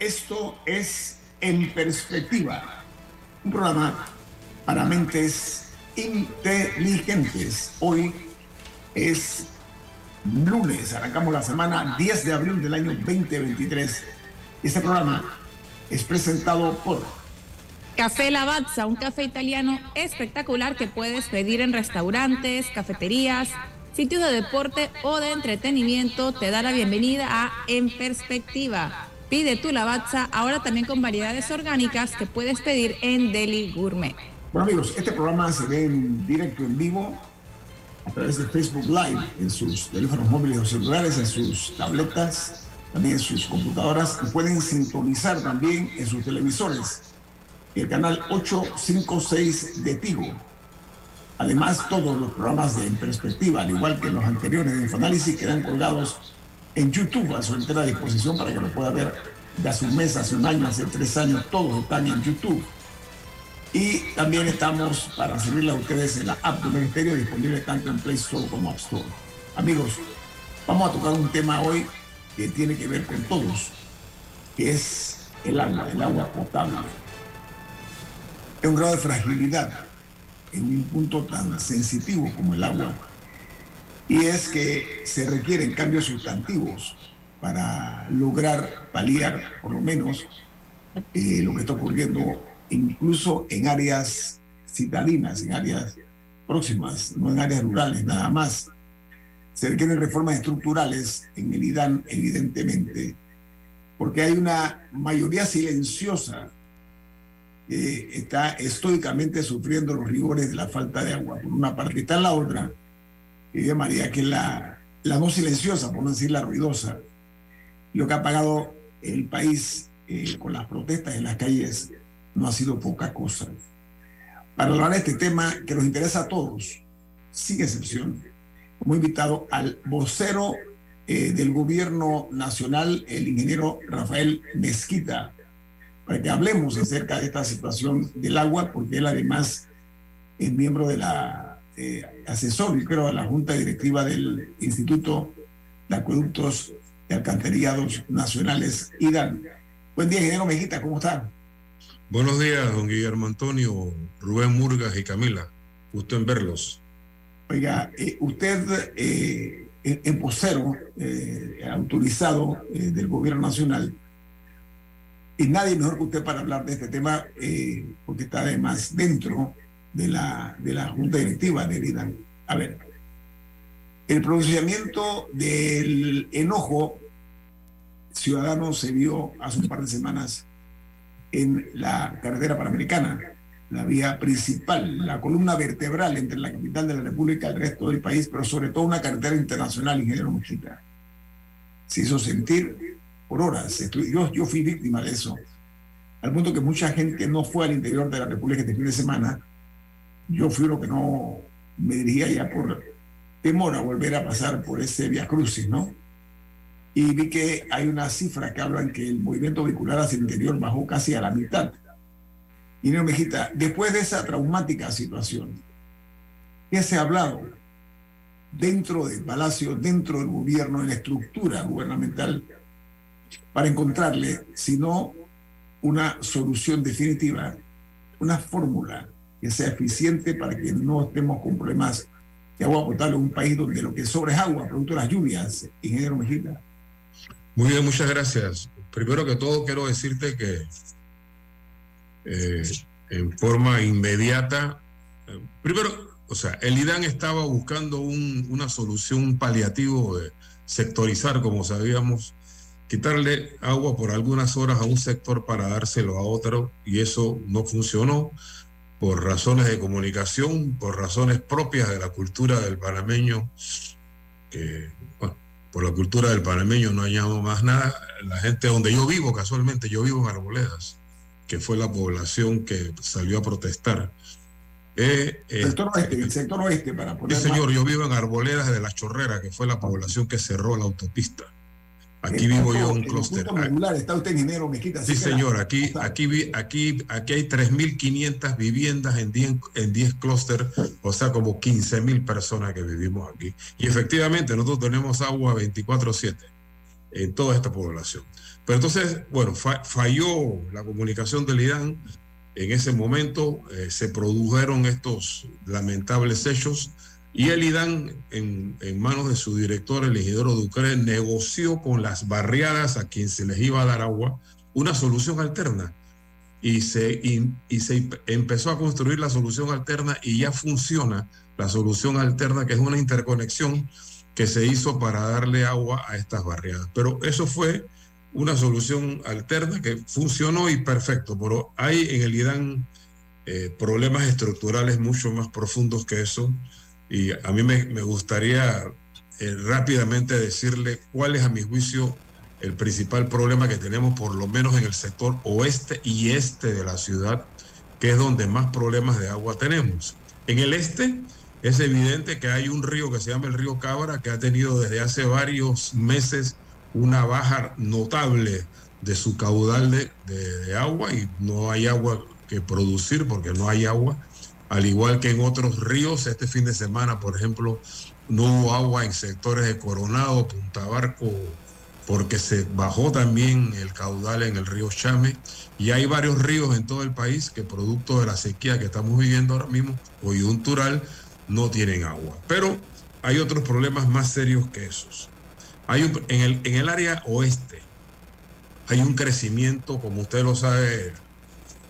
Esto es En Perspectiva, un programa para mentes inteligentes. Hoy es lunes, arrancamos la semana 10 de abril del año 2023. Este programa es presentado por Café Lavazza, un café italiano espectacular que puedes pedir en restaurantes, cafeterías, sitios de deporte o de entretenimiento. Te da la bienvenida a En Perspectiva. Pide tu Lavazza ahora también con variedades orgánicas que puedes pedir en Deli Gourmet. Bueno amigos, este programa se ve en directo, en vivo, a través de Facebook Live, en sus teléfonos móviles o celulares, en sus tabletas, también en sus computadoras. Y pueden sintonizar también en sus televisores el canal 856 de Tigo. Además, todos los programas de En Perspectiva, al igual que los anteriores de Infoanálisis, quedan colgados en YouTube a su entera disposición para que lo pueda ver de hace un mes, hace un año, hace tres años, todos están en YouTube. Y también estamos para servirle a ustedes en la app del Ministerio, disponible tanto en Play Store como App Store. Amigos, vamos a tocar un tema hoy que tiene que ver con todos, que es el agua, el agua potable. Es un grado de fragilidad en un punto tan sensitivo como el agua. Y es que se requieren cambios sustantivos para lograr paliar, por lo menos, eh, lo que está ocurriendo incluso en áreas citadinas, en áreas próximas, no en áreas rurales nada más. Se requieren reformas estructurales en el IDAN, evidentemente, porque hay una mayoría silenciosa que está estoicamente sufriendo los rigores de la falta de agua, por una parte. Está la otra, que llamaría que la, la no silenciosa, por no decir la ruidosa, lo que ha pagado el país eh, con las protestas en las calles no ha sido poca cosa. Para hablar de este tema que nos interesa a todos, sin excepción, hemos invitado al vocero eh, del gobierno nacional, el ingeniero Rafael Mezquita, para que hablemos acerca de esta situación del agua, porque él además es miembro de la eh, asesor, y creo, de la Junta Directiva del Instituto de Acueductos y Alcantarillados Nacionales, IDAN. Buen día, ingeniero Mejita, ¿cómo está? Buenos días, don Guillermo Antonio, Rubén Murgas y Camila. Gusto en verlos. Oiga, eh, usted eh, en vocero eh, autorizado del gobierno nacional, y nadie mejor que usted para hablar de este tema, porque está además dentro de la, de la Junta Directiva de IDAN. A ver, el pronunciamiento del enojo ciudadano se vio hace un par de semanas en la carretera panamericana, la vía principal, la columna vertebral entre la capital de la República y el resto del país, pero sobre todo una carretera internacional, ingeniero Muchita. Se hizo sentir por horas. Yo, yo fui víctima de eso. Al punto que mucha gente no fue al interior de la República este fin de semana. Yo fui lo que no me dirigía ya por temor a volver a pasar por ese via crucis, ¿no? y vi que hay unas cifras que hablan que el movimiento vehicular hacia el interior bajó casi a la mitad. Y no Mejita, después de esa traumática situación, ¿qué se ha hablado dentro del Palacio, dentro del gobierno, en la estructura gubernamental, para encontrarle, si no una solución definitiva, una fórmula que sea eficiente para que no estemos con problemas de agua potable en un país donde lo que sobra es agua, producto de las lluvias, ingeniero Mejita? Muy bien, muchas gracias. Primero que todo, quiero decirte que eh, en forma inmediata, eh, primero, o sea, el IDAN estaba buscando un, una solución, un paliativo de sectorizar, como sabíamos, quitarle agua por algunas horas a un sector para dárselo a otro, y eso no funcionó por razones de comunicación, por razones propias de la cultura del panameño, que bueno, por la cultura del panameño no añado más nada. La gente donde yo vivo, casualmente, yo vivo en Arboledas, que fue la población que salió a protestar. Eh, el sector oeste, el sector oeste, para poner. Sí, señor, yo vivo en Arboledas de la Chorrera, que fue la población que cerró la autopista. Aquí vivo yo en un clúster. Está usted en dinero, Mezquita. Sí, señor. Aquí, aquí, aquí, aquí hay 3.500 viviendas en 10, en 10 clústeres, o sea, como 15.000 personas que vivimos aquí. Y efectivamente, nosotros tenemos agua 24-7 en toda esta población. Pero entonces, bueno, falló la comunicación del IDAN. En ese momento eh, se produjeron estos lamentables hechos y el IDAN, en, manos de su director, el Isidoro Ducre, negoció con las barriadas a quien se les iba a dar agua una solución alterna. Y se, y, se empezó a construir la solución alterna y ya funciona la solución alterna, que es una interconexión que se hizo para darle agua a estas barriadas. Pero eso fue una solución alterna que funcionó y perfecto, pero hay en el IDAN eh, problemas estructurales mucho más profundos que eso y a mí me, gustaría eh, rápidamente decirle cuál es a mi juicio el principal problema que tenemos, por lo menos en el sector oeste y este de la ciudad, que es donde más problemas de agua tenemos. En el este es evidente que hay un río que se llama el río Cabra, que ha tenido desde hace varios meses una baja notable de su caudal de, de agua y no hay agua que producir porque no hay agua al igual que en otros ríos. Este fin de semana, por ejemplo, no hubo agua en sectores de Coronado, Punta Barco, porque se bajó también el caudal en el río Chame. Y hay varios ríos en todo el país que producto de la sequía que estamos viviendo ahora mismo, coyuntural, no tienen agua. Pero hay otros problemas más serios que esos. Hay en, el, en el área oeste hay un crecimiento, como usted lo sabe,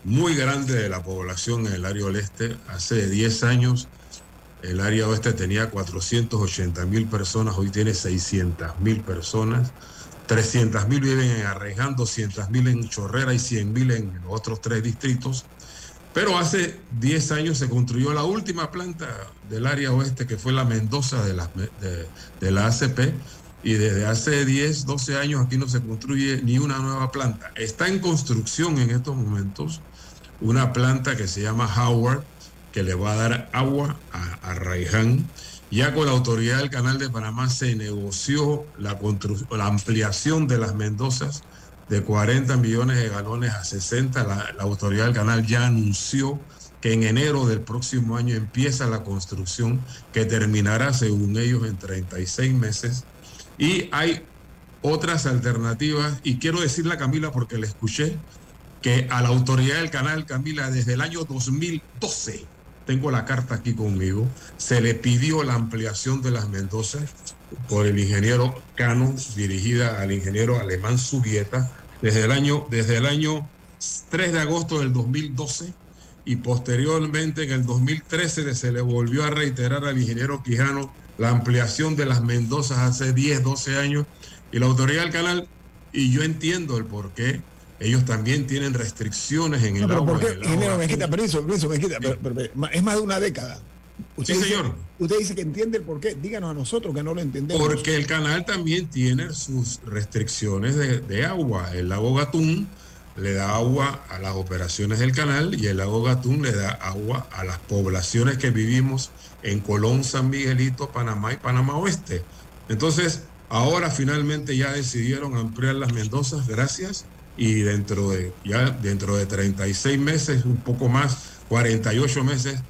muy grande de la población en el área oeste. Hace 10 años el área oeste tenía 480 mil personas, hoy tiene 600 mil personas. 300 mil viven en Arreján, 200 mil en Chorrera y 100 mil en los otros tres distritos. Pero hace 10 años se construyó la última planta del área oeste, que fue la Mendoza de la, de, la ACP, y desde hace 10, 12 años aquí no se construye ni una nueva planta. Está en construcción en estos momentos una planta que se llama Howard, que le va a dar agua a, a Ya con la autoridad del Canal de Panamá se negoció la, la ampliación de las Mendozas de 40 millones de galones a 60. La, la autoridad del canal ya anunció que en enero del próximo año empieza la construcción que terminará, según ellos, en 36 meses. Y hay otras alternativas, y quiero decirle a Camila porque le escuché, que a la autoridad del canal, Camila, desde el año 2012, tengo la carta aquí conmigo, se le pidió la ampliación de las Mendoza por el ingeniero Cano, dirigida al ingeniero alemán Subieta, desde el año, desde el año 3 de agosto del 2012 y posteriormente en el 2013 se le volvió a reiterar al ingeniero Quijano la ampliación de las Mendozas hace 10, 12 años y la autoridad del canal, y yo entiendo el por qué, ellos también tienen restricciones en el agua. ¿por Ingeniero pero, es más de una década. Usted sí, señor. usted dice que entiende el por qué. Díganos a nosotros que no lo entendemos. Porque el canal también tiene sus restricciones de, de agua. El lago Gatún le da agua a las operaciones del canal y el lago Gatún le da agua a las poblaciones que vivimos en Colón, San Miguelito, Panamá y Panamá Oeste. Entonces, ahora finalmente ya decidieron ampliar las Mendozas, gracias y dentro de ya dentro de 36 meses, un poco más, 48 meses,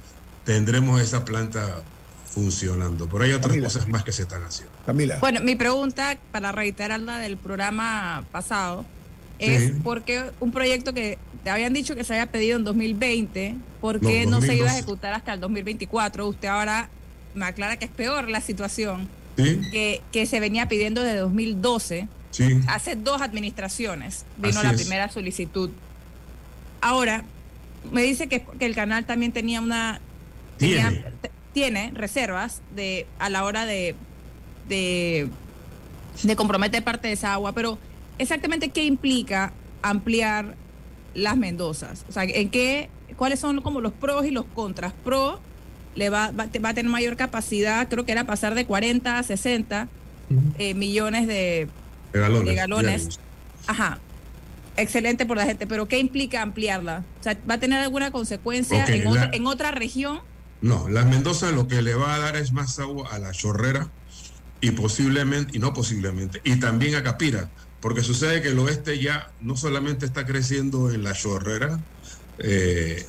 tendremos esa planta funcionando. Pero hay otras cosas más que se están haciendo. Camila. Bueno, mi pregunta, para reiterar la del programa pasado, es por qué un proyecto que te habían dicho que se había pedido en 2020, ¿por qué no, se iba a ejecutar hasta el 2024? Usted ahora me aclara que es peor la situación que, que se venía pidiendo desde 2012 Hace dos administraciones vino la primera solicitud. Ahora, me dice que, el canal también tenía una... Tiene. reservas de a la hora de, de, de comprometer parte de esa agua, pero exactamente qué implica ampliar las Mendozas. O sea, en qué, cuáles son como los pros y los contras. Pro le va, va, va, a tener mayor capacidad, creo que era pasar de 40 a 60 eh, millones de, De galones. de galones. diarios. Ajá. Excelente por la gente, pero ¿qué implica ampliarla? O sea, ¿va a tener alguna consecuencia en, la- otra, en otra región? No, las Mendoza lo que le va a dar es más agua a la chorrera y posiblemente, y no posiblemente, y también a Capira, porque sucede que el oeste ya no solamente está creciendo en la chorrera, eh,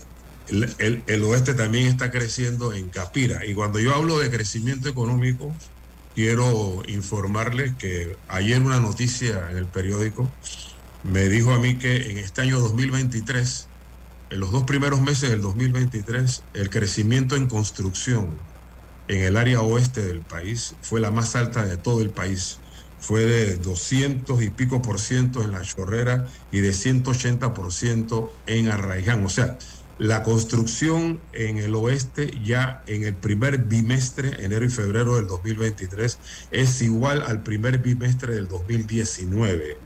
el, el- el oeste también está creciendo en Capira. Y cuando yo hablo de crecimiento económico, quiero informarles que ayer una noticia en el periódico me dijo a mí que en este año 2023, en los dos primeros meses del 2023, el crecimiento en construcción en el área oeste del país fue la más alta de todo el país. Fue de 200 y pico por ciento en la chorrera y de 180 por ciento en Arraiján. O sea, la construcción en el oeste ya en el primer bimestre, enero y febrero del 2023, es igual al primer bimestre del 2019.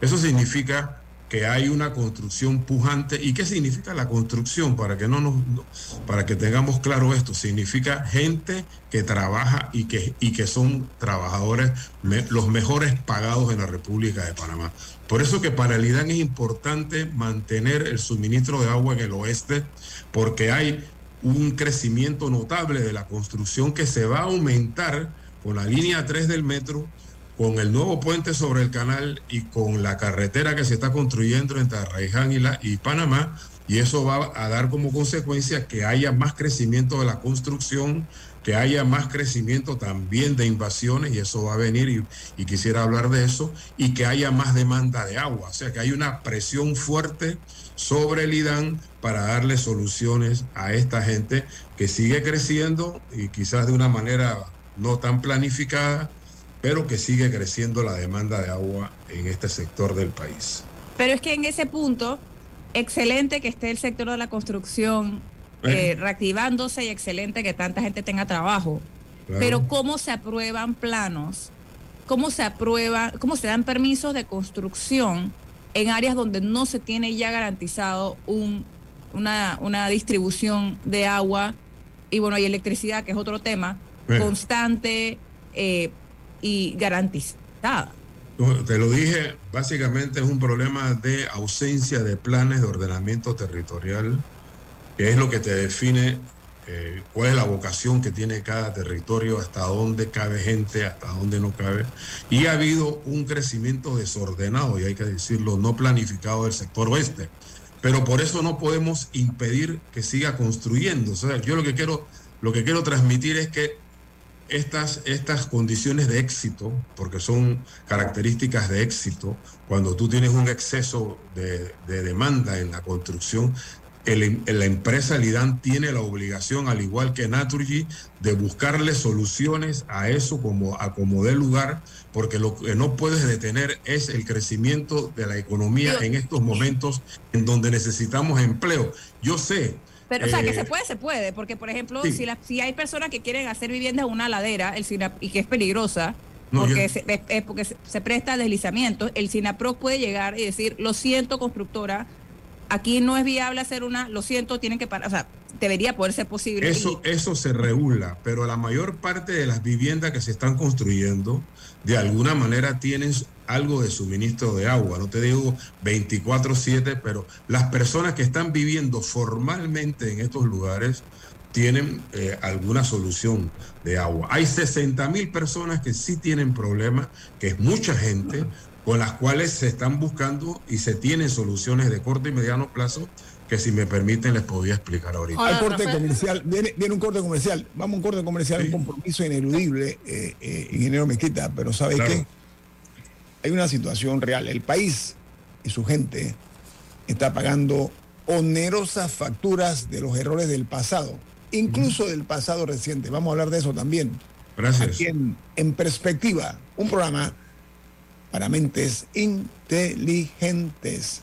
Eso significa que hay una construcción pujante. ¿Y qué significa la construcción? Para que no nos, no- para que tengamos claro esto, significa gente que trabaja y que, y que son trabajadores los mejores pagados en la República de Panamá. Por eso que para el IDAN es importante mantener el suministro de agua en el oeste, porque hay un crecimiento notable de la construcción que se va a aumentar con la línea 3 del metro con el nuevo puente sobre el canal y con la carretera que se está construyendo entre Arraiján y, y Panamá, y eso va a dar como consecuencia que haya más crecimiento de la construcción, que haya más crecimiento también de invasiones, y eso va a venir, y, y quisiera hablar de eso, y que haya más demanda de agua, o sea que hay una presión fuerte sobre el IDAN para darle soluciones a esta gente que sigue creciendo y quizás de una manera no tan planificada, pero que sigue creciendo la demanda de agua en este sector del país. Pero es que en ese punto, excelente que esté el sector de la construcción eh, reactivándose y excelente que tanta gente tenga trabajo. Claro. Pero ¿cómo se aprueban planos? ¿Cómo se aprueba, cómo se dan permisos de construcción en áreas donde no se tiene ya garantizado un, una, una distribución de agua y bueno, y electricidad, que es otro tema, Bueno. constante eh, y garantizada? Te lo dije, básicamente es un problema de ausencia de planes de ordenamiento territorial, que es lo que te define eh, cuál es la vocación que tiene cada territorio, hasta dónde cabe gente, hasta dónde no cabe. Y ha habido un crecimiento desordenado, y hay que decirlo, no planificado del sector oeste. Pero por eso no podemos impedir que siga construyendo. O sea, yo lo que quiero, lo que quiero transmitir es que estas, estas condiciones de éxito, porque son características de éxito, cuando tú tienes un exceso de, de demanda en la construcción, el- la empresa Lidán tiene la obligación, al igual que Naturgy, de buscarle soluciones a eso como a como dé lugar, porque lo que no puedes detener es el crecimiento de la economía en estos momentos en donde necesitamos empleo. Yo sé. Pero, o sea, que eh, se puede, se puede, porque, por ejemplo, sí. si, la- si hay personas que quieren hacer viviendas en una ladera el SINAP, y que es peligrosa, No, porque, yo- se, es- es porque se, se presta a deslizamientos, el SINAPRO puede llegar y decir, lo siento, constructora, aquí no es viable hacer una, lo siento, tienen que parar, o sea, debería poder ser posible. Eso, y- eso se regula, pero la mayor parte de las viviendas que se están construyendo, de alguna manera tienen algo de suministro de agua. No te digo 24/7, pero las personas que están viviendo formalmente en estos lugares tienen eh, alguna solución de agua. Hay 60 mil personas que sí tienen problemas, que es mucha gente, con las cuales se están buscando y se tienen soluciones de corto y mediano plazo que si me permiten les podría explicar ahorita. Al Ahora, corte Rafael. comercial, viene, viene un corte comercial. Vamos a un corte comercial, Sí. un compromiso ineludible, eh, eh, ingeniero Mezquita, pero ¿sabe Claro. qué? Hay una situación real. El país y su gente está pagando onerosas facturas de los errores del pasado, incluso del pasado reciente. Vamos a hablar de eso también. Gracias. Aquí en, en Perspectiva, un programa para mentes inteligentes.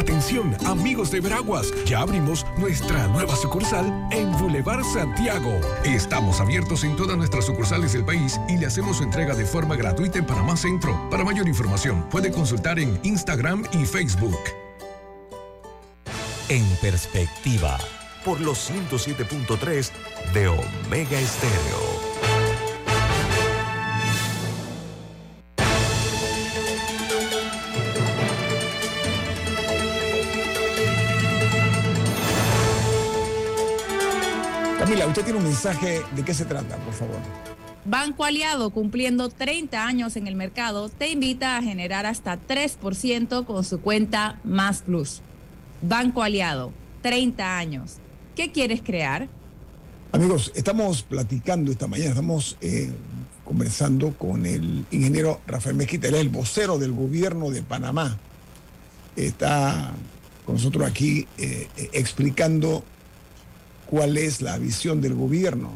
Atención, amigos de Veraguas, ya abrimos nuestra nueva sucursal en Boulevard Santiago. Estamos abiertos en todas nuestras sucursales del país y le hacemos su entrega de forma gratuita en Panamá Centro. Para mayor información, puede consultar en Instagram y Facebook. En perspectiva, por los 107.3 de Omega Estéreo. Camila, usted tiene un mensaje, ¿de qué se trata, por favor? Banco Aliado, cumpliendo 30 años en el mercado, te invita a generar hasta 3% con su cuenta Más Plus. Banco Aliado, 30 años. ¿Qué quieres crear? Amigos, estamos platicando esta mañana, estamos eh, conversando con el ingeniero Rafael Mezquita, él es el vocero del gobierno de Panamá. Está con nosotros aquí eh, eh, explicando cuál es la visión del gobierno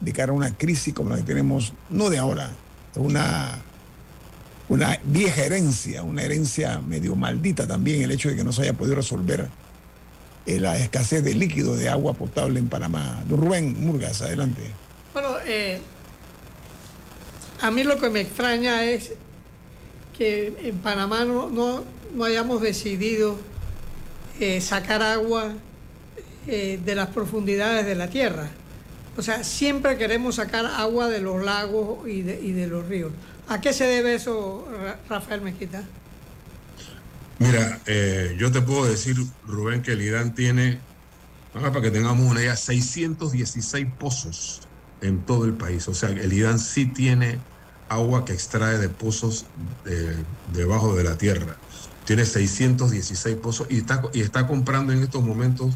de cara a una crisis como la que tenemos, no de ahora, una, una vieja herencia, una herencia medio maldita también, el hecho de que no se haya podido resolver eh, la escasez de líquido de agua potable en Panamá. Don Rubén Murgas, adelante. Bueno, eh, a mí lo que me extraña es que en Panamá no, no, no hayamos decidido eh, sacar agua eh, de las profundidades de la tierra. O sea, siempre queremos sacar agua de los lagos y de, y de los ríos. ¿A qué se debe eso, Ra- Rafael Mezquita? Mira, eh, yo te puedo decir, Rubén, que el IDAN tiene, para que tengamos una idea, 616 pozos en todo el país. O sea, el IDAN sí tiene agua que extrae de pozos de- debajo de la tierra. Tiene 616 pozos y está, y está comprando en estos momentos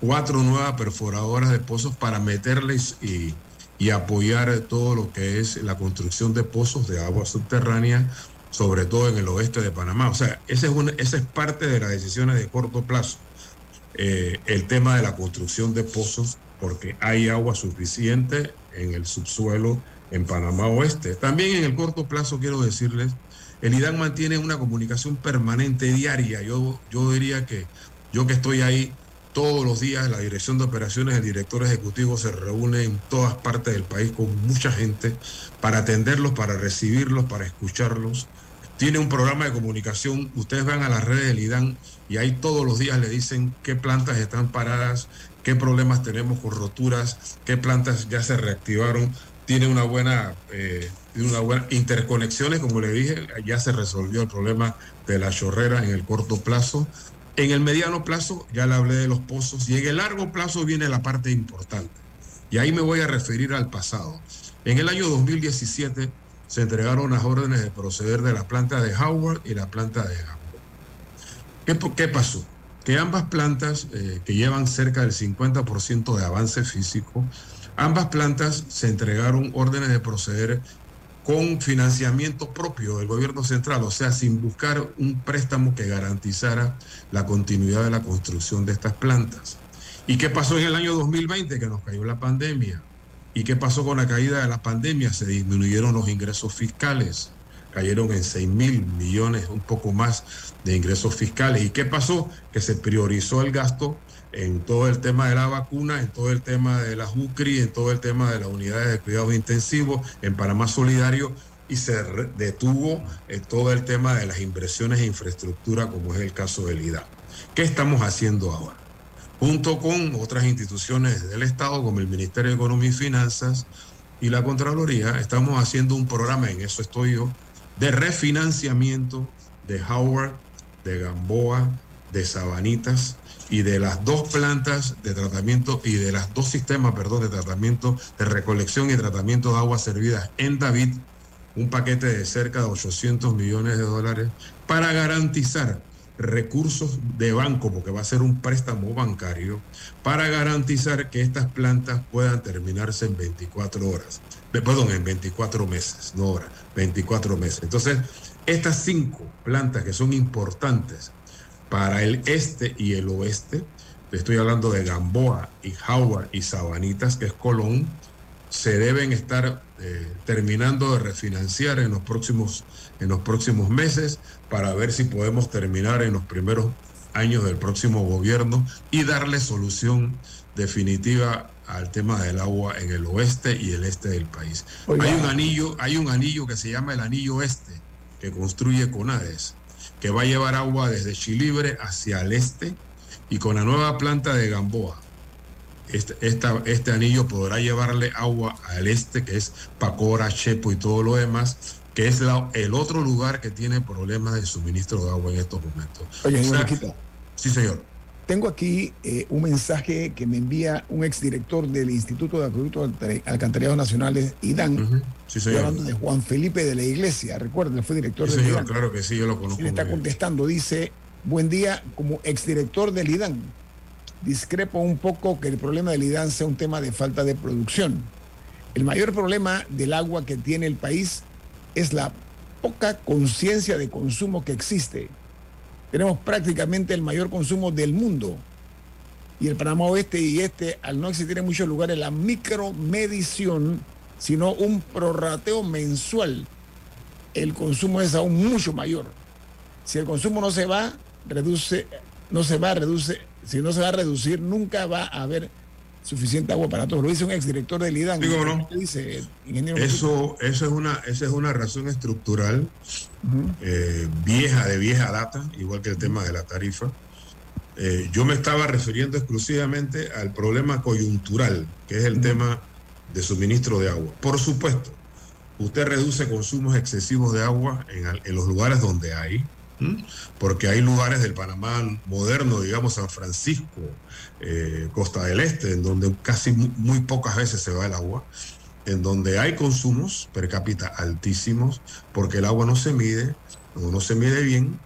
cuatro nuevas perforadoras de pozos para meterles y, y apoyar todo lo que es la construcción de pozos de agua subterránea, sobre todo en el oeste de Panamá. O sea, esa es, una, esa es parte de las decisiones de corto plazo. Eh, el tema de la construcción de pozos, porque hay agua suficiente en el subsuelo en Panamá Oeste. También en el corto plazo quiero decirles, el IDAN mantiene una comunicación permanente diaria. Yo, yo diría que yo que estoy ahí todos los días, la dirección de operaciones, el director ejecutivo se reúne en todas partes del país con mucha gente para atenderlos, para recibirlos, para escucharlos. Tiene un programa de comunicación, ustedes van a las redes del IDAN y ahí todos los días le dicen qué plantas están paradas, qué problemas tenemos con roturas, qué plantas ya se reactivaron. Tiene una buena, eh, una buena interconexiones, como le dije, ya se resolvió el problema de la chorrera en el corto plazo. En el mediano plazo ya le hablé de los pozos y en el largo plazo viene la parte importante. Y ahí me voy a referir al pasado. En el año 2017 se entregaron las órdenes de proceder de la planta de Howard y la planta de Gamboa. ¿Qué, po- qué pasó? Que ambas plantas, eh, que llevan cerca del 50% de avance físico, ambas plantas se entregaron órdenes de proceder con financiamiento propio del gobierno central, o sea, sin buscar un préstamo que garantizara la continuidad de la construcción de estas plantas. ¿Y qué pasó en el año 2020 que nos cayó la pandemia? ¿Y qué pasó con la caída de la pandemia? Se disminuyeron los ingresos fiscales, cayeron en 6 mil millones, un poco más de ingresos fiscales. ¿Y qué pasó? Que se priorizó el gasto en todo el tema de la vacuna, en todo el tema de la UCRI, en todo el tema de las unidades de cuidados intensivos, en Panamá Solidario, y se detuvo eh, todo el tema de las inversiones en infraestructura, como es el caso del IDA. ¿Qué estamos haciendo ahora? Junto con otras instituciones del Estado, como el Ministerio de Economía y Finanzas y la Contraloría, estamos haciendo un programa, en eso estoy yo, de refinanciamiento de Howard, de Gamboa, de Sabanitas y de las dos plantas de tratamiento y de las dos sistemas, perdón, de tratamiento, de recolección y tratamiento de aguas servidas en David, un paquete de cerca de 800 millones de dólares para garantizar recursos de banco, porque va a ser un préstamo bancario, para garantizar que estas plantas puedan terminarse en 24 horas. Perdón, en 24 meses, no horas, 24 meses. Entonces, estas cinco plantas que son importantes para el este y el oeste, estoy hablando de Gamboa y Howard y Sabanitas, que es Colón, se deben estar eh, terminando de refinanciar en los próximos en los próximos meses para ver si podemos terminar en los primeros años del próximo gobierno y darle solución definitiva al tema del agua en el oeste y el este del país. Hay un anillo, hay un anillo que se llama el anillo este que construye Conades, que va a llevar agua desde Chilibre hacia el este y con la nueva planta de Gamboa. Este, este anillo podrá llevarle agua al este, que es Pacora, Chepo y todo lo demás, que es el otro lugar que tiene problemas de suministro de agua en estos momentos. Oye, Sí, señor. Tengo aquí eh, un mensaje que me envía un exdirector del Instituto de Acueductos Alcantarillados Nacionales, IDAN. Sí, señor. hablando de Juan Felipe de la Iglesia. Recuerden, fue director sí, del señor, Claro que sí, yo lo conozco. Él está contestando, dice: Buen día, como exdirector del IDAN. Discrepo un poco que el problema del IDAN sea un tema de falta de producción. El mayor problema del agua que tiene el país es la poca conciencia de consumo que existe. Tenemos prácticamente el mayor consumo del mundo. Y el Panamá Oeste y Este, al no existir en muchos lugares la micromedición, sino un prorrateo mensual, el consumo es aún mucho mayor. Si el consumo no se va, reduce, no se va, reduce, si no se va a reducir, nunca va a haber suficiente agua para todos. Lo dice un exdirector del IDAN. Digo, no. Dice, eso, eso es una, esa es una razón estructural eh, vieja, de vieja data, igual que el tema de la tarifa. Eh, yo me estaba refiriendo exclusivamente al problema coyuntural, que es el tema de suministro de agua. Por supuesto, usted reduce consumos excesivos de agua en, en los lugares donde hay, porque hay lugares del Panamá moderno, digamos San Francisco, eh, Costa del Este, en donde casi muy, pocas veces se va el agua, en donde hay consumos per cápita altísimos, porque el agua no se mide, no se mide bien,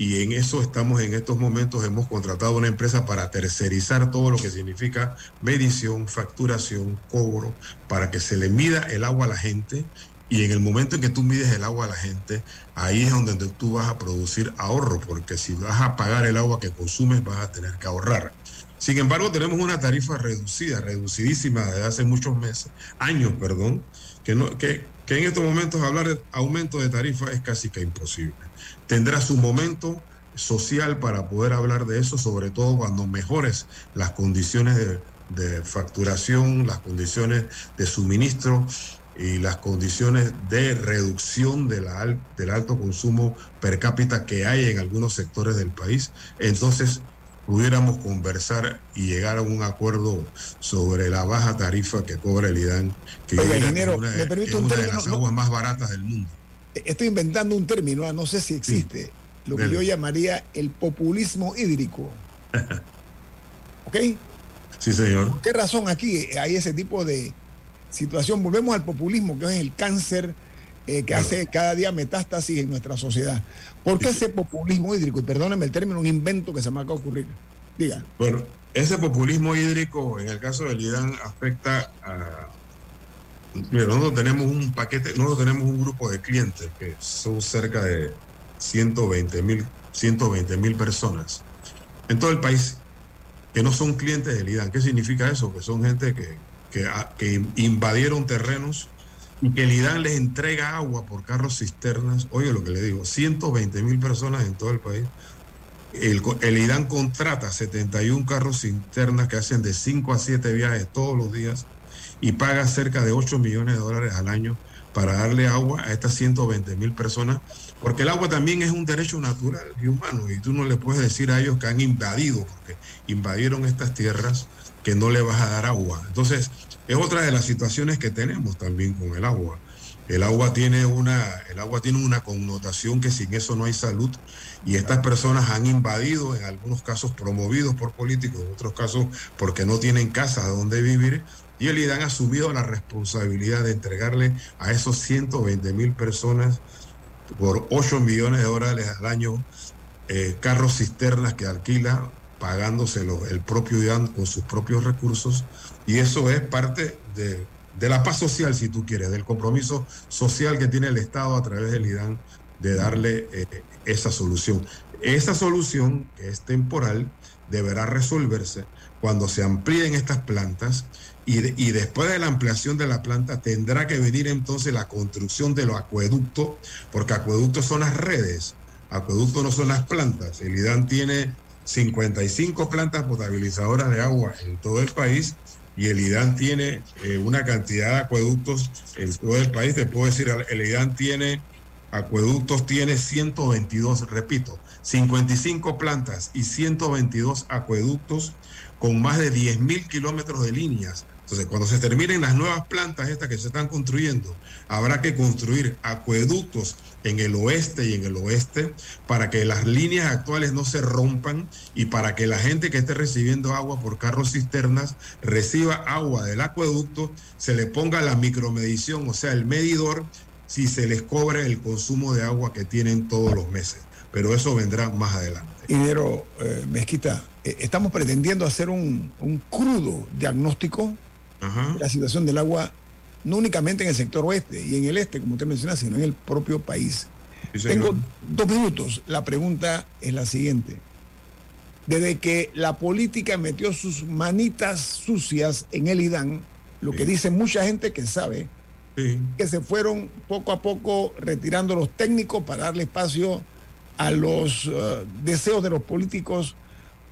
y en eso estamos en estos momentos, hemos contratado una empresa para tercerizar todo lo que significa medición, facturación, cobro, para que se le mida el agua a la gente y en el momento en que tú mides el agua a la gente, ahí es donde tú vas a producir ahorro, porque si vas a pagar el agua que consumes, vas a tener que ahorrar. Sin embargo, tenemos una tarifa reducida, reducidísima desde hace muchos meses, años, perdón, que, no, que, que en estos momentos hablar de aumento de tarifa es casi que imposible. Tendrá su momento social para poder hablar de eso, sobre todo cuando mejores las condiciones de, de facturación, las condiciones de suministro y las condiciones de reducción de la, del alto consumo per cápita que hay en algunos sectores del país, entonces pudiéramos conversar y llegar a un acuerdo sobre la baja tarifa que cobra el IDAN, que es una, de las aguas más baratas del mundo. Estoy inventando un término, ah, no sé si existe, lo que yo llamaría el populismo hídrico. ¿Ok? Sí, señor. qué razón aquí hay ese tipo de, situación. Volvemos al populismo, que es el cáncer eh, que hace cada día metástasis en nuestra sociedad. ¿Por qué ese populismo hídrico? Y perdónenme el término, un invento que se me acaba de ocurrir. Diga. Bueno, ese populismo hídrico, en el caso del IDAN, afecta a. Mira, nosotros tenemos un paquete, nosotros tenemos un grupo de clientes que son cerca de 120 mil 120 mil personas en todo el país que no son clientes del IDAN. ¿Qué significa eso? Que son gente que que, invadieron terrenos y que el IDAN les entrega agua por carros cisternas. Oye, lo que le digo, 120 mil personas en todo el país. El, el, IDAN contrata 71 carros cisternas que hacen de 5 a 7 viajes todos los días y paga cerca de 8 millones de dólares al año para darle agua a estas 120 mil personas, porque el agua también es un derecho natural y humano, y tú no le puedes decir a ellos que han invadido, porque invadieron estas tierras que no le vas a dar agua. Entonces, es otra de las situaciones que tenemos también con el agua. El agua tiene una, el agua tiene una connotación que sin eso no hay salud y estas personas han invadido, en algunos casos promovidos por políticos, en otros casos porque no tienen casa donde vivir y el IDAN ha asumido la responsabilidad de entregarle a esos 120 mil personas por 8 millones de dólares al año eh, carros cisternas que alquila pagándoselo el propio IDAN con sus propios recursos y eso es parte de, de, la paz social, si tú quieres, del compromiso social que tiene el Estado a través del IDAN de darle eh, esa solución. Esa solución, que es temporal, deberá resolverse cuando se amplíen estas plantas y, y, después de la ampliación de la planta tendrá que venir entonces la construcción de los acueductos, porque acueductos son las redes, acueductos no son las plantas. El IDAN tiene 55 plantas potabilizadoras de agua en todo el país y el IDAN tiene eh, una cantidad de acueductos en todo el país. Te puedo decir, el IDAN tiene acueductos, tiene 122, repito, 55 plantas y 122 acueductos con más de 10 mil kilómetros de líneas entonces, cuando se terminen las nuevas plantas estas que se están construyendo, habrá que construir acueductos en el oeste y en el oeste para que las líneas actuales no se rompan y para que la gente que esté recibiendo agua por carros cisternas reciba agua del acueducto, se le ponga la micromedición, o sea, el medidor, si se les cobre el consumo de agua que tienen todos los meses. Pero eso vendrá más adelante. Ingeniero eh, Mezquita, eh, estamos pretendiendo hacer un, un crudo diagnóstico la situación del agua, no únicamente en el sector oeste y en el este, como usted menciona, sino en el propio país. Tengo dos minutos. La pregunta es la siguiente. Desde que la política metió sus manitas sucias en el IDAN, lo que dice mucha gente que sabe, que se fueron poco a poco retirando los técnicos para darle espacio a los uh, deseos de los políticos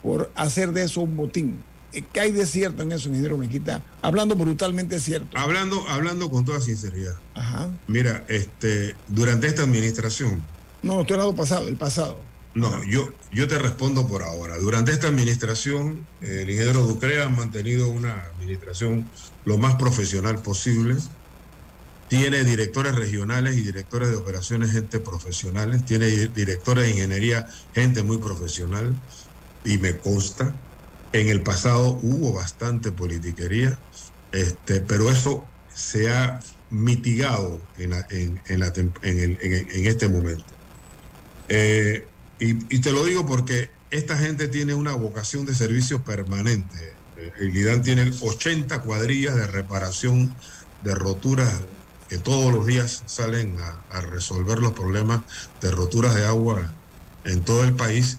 por hacer de eso un botín. Eh, ¿Qué hay de cierto en eso, ingeniero Mequita? Hablando brutalmente cierto. Hablando, hablando con toda sinceridad. Ajá. Mira, este, durante esta administración. No, estoy hablando pasado, el pasado. No, yo, yo te respondo por ahora. Durante esta administración, el ingeniero Ducrea ha mantenido una administración lo más profesional posible. Tiene directores regionales y directores de operaciones, gente profesionales. Tiene directores de ingeniería, gente muy profesional. Y me consta en el pasado hubo bastante politiquería, este, pero eso se ha mitigado en, en, en, este momento. Eh, y, te lo digo porque esta gente tiene una vocación de servicio permanente. El IDAN tiene 80 cuadrillas de reparación de roturas que todos los días salen a, a resolver los problemas de roturas de agua en todo el país.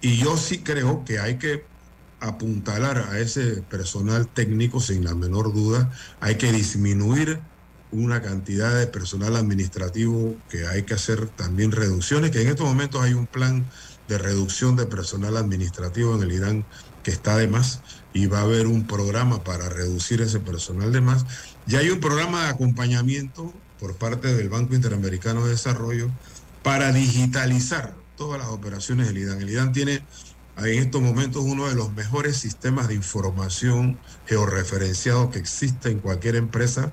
Y yo sí creo que hay que apuntalar a ese personal técnico sin la menor duda. Hay que disminuir una cantidad de personal administrativo que hay que hacer también reducciones, que en estos momentos hay un plan de reducción de personal administrativo en el Irán que está de más y va a haber un programa para reducir ese personal de más. Ya hay un programa de acompañamiento por parte del Banco Interamericano de Desarrollo para digitalizar todas las operaciones del IDAN. El IDAN tiene en estos momentos uno de los mejores sistemas de información georreferenciado que existe en cualquier empresa.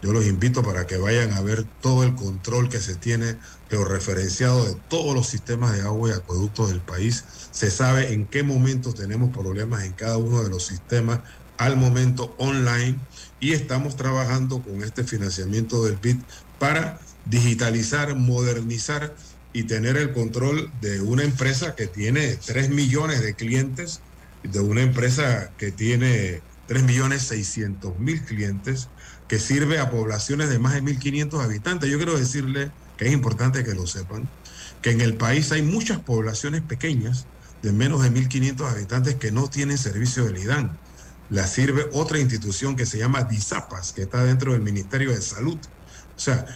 Yo los invito para que vayan a ver todo el control que se tiene georreferenciado de todos los sistemas de agua y acueductos del país. Se sabe en qué momentos tenemos problemas en cada uno de los sistemas al momento online y estamos trabajando con este financiamiento del BID para digitalizar, modernizar y tener el control de una empresa que tiene 3 millones de clientes, de una empresa que tiene 3 millones 600 mil clientes, que sirve a poblaciones de más de 1.500 habitantes. Yo quiero decirle que es importante que lo sepan, que en el país hay muchas poblaciones pequeñas de menos de 1.500 habitantes que no tienen servicio del IDAN. La sirve otra institución que se llama DISAPAS, que está dentro del Ministerio de Salud. O sea,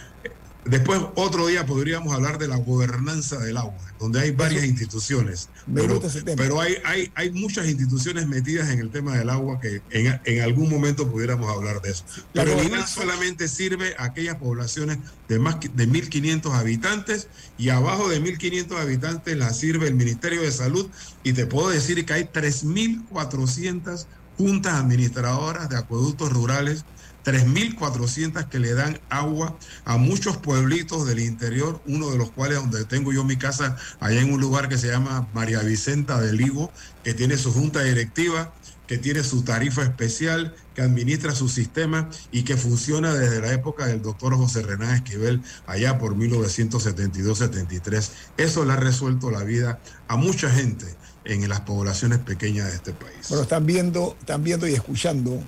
Después, otro día podríamos hablar de la gobernanza del agua, donde hay varias instituciones. Pero, pero hay, hay, hay, muchas instituciones metidas en el tema del agua que en, en algún momento pudiéramos hablar de eso. Pero el solamente sirve a aquellas poblaciones de más de 1.500 habitantes y abajo de 1.500 habitantes la sirve el Ministerio de Salud y te puedo decir que hay 3.400 juntas administradoras de acueductos rurales 3.400 que le dan agua a muchos pueblitos del interior, uno de los cuales donde tengo yo mi casa, allá en un lugar que se llama María Vicenta del Ligo, que tiene su junta directiva que tiene su tarifa especial, que administra su sistema y que funciona desde la época del doctor José Renán Esquivel, allá por 1972-73. Eso le ha resuelto la vida a mucha gente en las poblaciones pequeñas de este país. Bueno, están viendo, están viendo y escuchando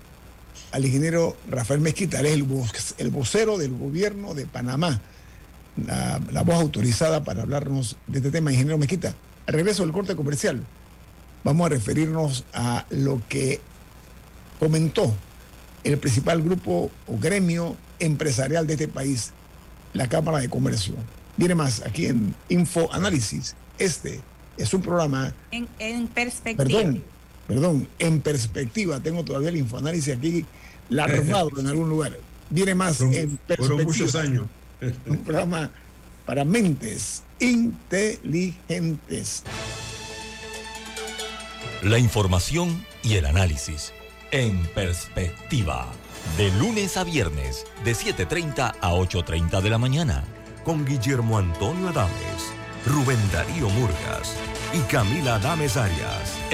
al ingeniero Rafael Mezquita, él es el, vocero del gobierno de Panamá, la, la voz autorizada para hablarnos de este tema. Ingeniero Mezquita, al regreso del corte comercial, vamos a referirnos a lo que comentó el principal grupo o gremio empresarial de este país, la Cámara de Comercio. Viene más aquí en Info Análisis. Este es un programa. En, perspectiva. Perdón, perdón, en perspectiva. Tengo todavía el Infoanálisis aquí larvado en algún lugar. Viene más en perspectiva. muchos años. un programa para mentes inteligentes. La información y el análisis en perspectiva. De lunes a viernes, de 7.30 a 8.30 de la mañana. Con Guillermo Antonio Adames, Rubén Darío Murgas y Camila Adames Arias.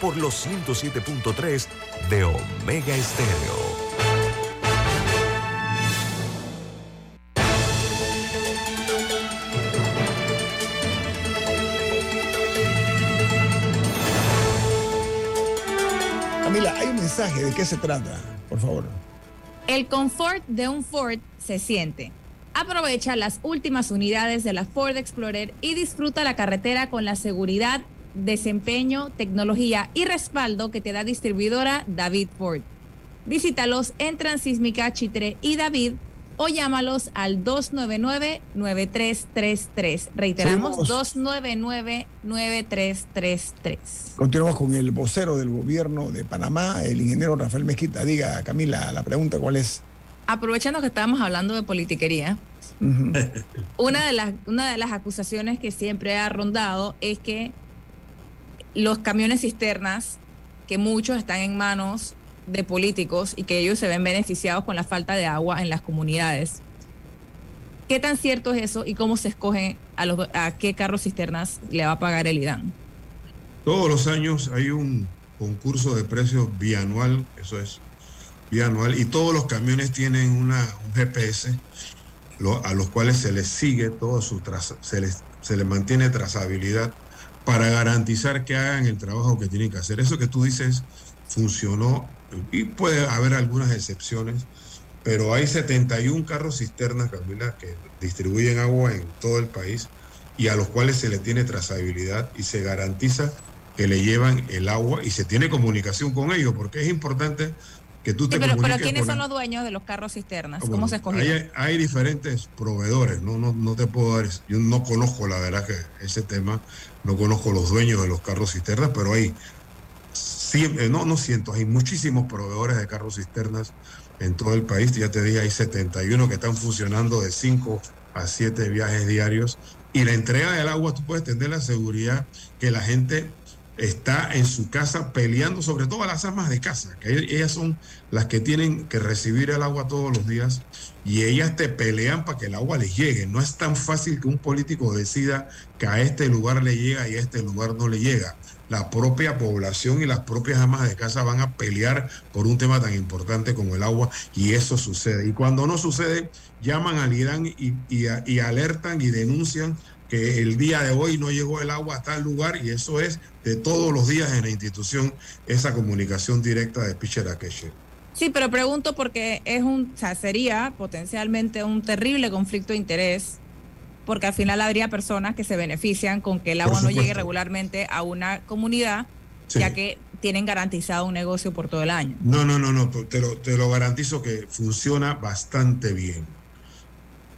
Por los 107.3 de Omega Estéreo. ¿de qué se trata? Por favor. El confort de un Ford se siente. Aprovecha las últimas unidades de la Ford Explorer y disfruta la carretera con la seguridad, desempeño, tecnología y respaldo que te da distribuidora David Ford. Visítalos en Transísmica Chitre y David o llámalos al 299-9333. Reiteramos, 299-9333. Continuamos con el vocero del gobierno de Panamá, el ingeniero Rafael Mezquita. Diga, Camila, la pregunta cuál es. Aprovechando que estábamos hablando de politiquería, una, de las, una de las acusaciones que siempre ha rondado es que los camiones cisternas, que muchos están en manos de políticos y que ellos se ven beneficiados con la falta de agua en las comunidades. ¿Qué tan cierto es eso y cómo se escoge a, los, a qué carros cisternas le va a pagar el IDAN? Todos los años hay un concurso de precios bianual, eso es bianual, y todos los camiones tienen una, un GPS a los cuales se les sigue todo su se les, se les mantiene trazabilidad para garantizar que hagan el trabajo que tienen que hacer. Eso que tú dices funcionó y puede haber algunas excepciones, pero hay 71 carros cisternas, Camila, que distribuyen agua en todo el país y a los cuales se le tiene trazabilidad y se garantiza que le llevan el agua y se tiene comunicación con ellos, porque es importante que tú te pero, pero ¿quiénes son los dueños de los carros cisternas? Ah, ¿Cómo se escogieron? Hay, diferentes proveedores, ¿no? No, no te puedo dar, yo no conozco la verdad que ese tema, no conozco los dueños de los carros cisternas, pero hay eh, no, no siento, hay muchísimos proveedores de carros cisternas en todo el país. Ya te dije, hay 71 que están funcionando de 5 a 7 viajes diarios. Y la entrega del agua, tú puedes tener la seguridad que la gente está en su casa peleando, sobre todo las amas de casa, que ellas son las que tienen que recibir el agua todos los días y ellas te pelean para que el agua les llegue. No es tan fácil que un político decida que a este lugar le llega y a este lugar no le llega la propia población y las propias amas de casa van a pelear por un tema tan importante como el agua y eso sucede. Y cuando no sucede, llaman al IDAN y, y, alertan y denuncian que el día de hoy no llegó el agua a tal lugar y eso es de todos los días en la institución esa comunicación directa de Pichera Akeche. Sí, pero pregunto porque es un, o sea, sería potencialmente un terrible conflicto de interés porque al final habría personas que se benefician con que el agua no llegue regularmente a una comunidad, ya que tienen garantizado un negocio por todo el año. No, no, no, no, te lo, te lo garantizo que funciona bastante bien.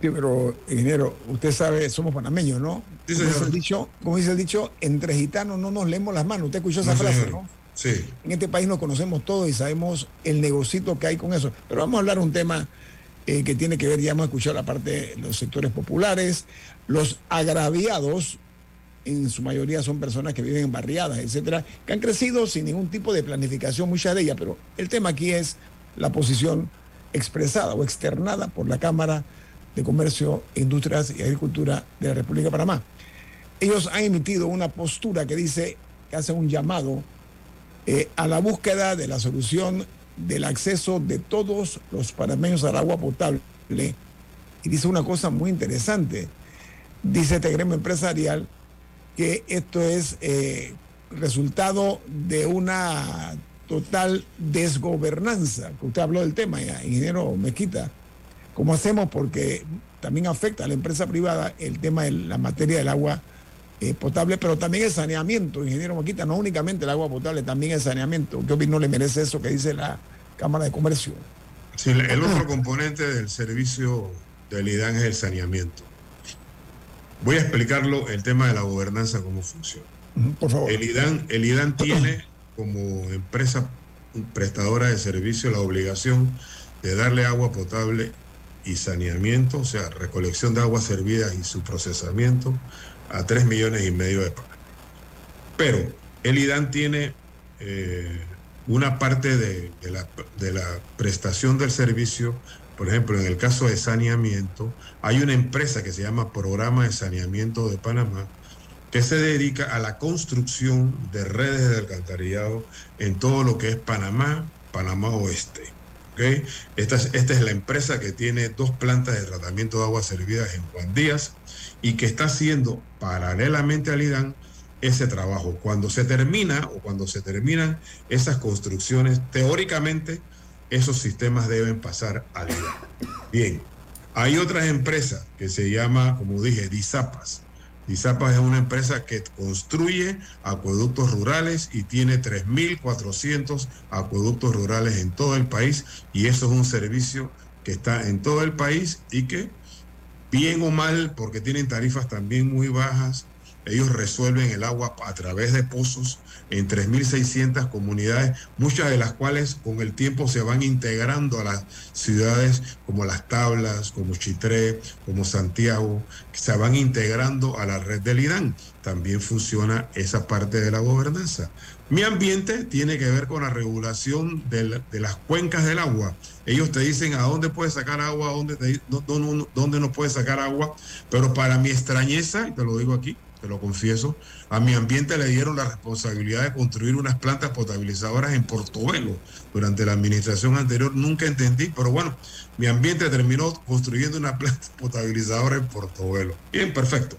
Sí, pero, ingeniero, usted sabe, somos panameños, ¿no? como, dice el dicho, como dice el dicho, entre gitanos no nos leemos las manos. Usted escuchó esa frase, ¿no? Sí. En este país nos conocemos todos y sabemos el negocito que hay con eso. Pero vamos a hablar de un tema eh, que tiene que ver, ya hemos escuchado la parte de los sectores populares, los agraviados, en su mayoría son personas que viven en barriadas, etcétera, que han crecido sin ningún tipo de planificación, muchas de ellas, pero el tema aquí es la posición expresada o externada por la Cámara de Comercio, Industrias y Agricultura de la República de Panamá. Ellos han emitido una postura que dice que hace un llamado eh, a la búsqueda de la solución del acceso de todos los panameños al agua potable. Y dice una cosa muy interesante. Dice este gremio empresarial que esto es eh, resultado de una total desgobernanza, usted habló del tema, ya, ingeniero Mezquita. ¿Cómo hacemos? Porque también afecta a la empresa privada el tema de la materia del agua eh, potable, pero también el saneamiento, ingeniero Mezquita, no únicamente el agua potable, también el saneamiento. ¿Qué no le merece eso que dice la Cámara de Comercio? Sí, el otro componente del servicio del IDAN es el saneamiento. Voy a explicarlo el tema de la gobernanza, cómo funciona. Por favor. El IDAN, el IDAN tiene como empresa prestadora de servicio la obligación de darle agua potable y saneamiento, o sea, recolección de aguas servidas y su procesamiento a 3 millones y medio de panameños. Pero el IDAN tiene eh, una parte de la prestación del servicio, por ejemplo, en el caso de saneamiento, hay una empresa que se llama Programa de Saneamiento de Panamá, que se dedica a la construcción de redes de alcantarillado en todo lo que es Panamá, Panamá Oeste. ¿Okay? Esta, es, esta es la empresa que tiene dos plantas de tratamiento de aguas servidas en Juan Díaz y que está haciendo paralelamente al IDAN ese trabajo. Cuando se termina o cuando se terminan esas construcciones, teóricamente esos sistemas deben pasar al IDAN. Bien, hay otras empresas que se llama, como dije, DISAPAS ISAPA es una empresa que construye acueductos rurales y tiene 3.400 acueductos rurales en todo el país y eso es un servicio que está en todo el país y que, bien o mal, porque tienen tarifas también muy bajas, ellos resuelven el agua a través de pozos en 3.600 comunidades, muchas de las cuales con el tiempo se van integrando a las ciudades como Las Tablas, como Chitré, como Santiago, se van integrando a la red del IDAN. También funciona esa parte de la gobernanza. Mi ambiente tiene que ver con la regulación de, las cuencas del agua. Ellos te dicen a dónde puedes sacar agua, a dónde, te, dónde, dónde no puedes sacar agua, pero para mi extrañeza, y te lo digo aquí, te lo confieso, a mi ambiente le dieron la responsabilidad de construir unas plantas potabilizadoras en Portobelo. Durante la administración anterior nunca entendí, pero bueno, mi ambiente terminó construyendo una planta potabilizadora en Portobelo. Bien, perfecto.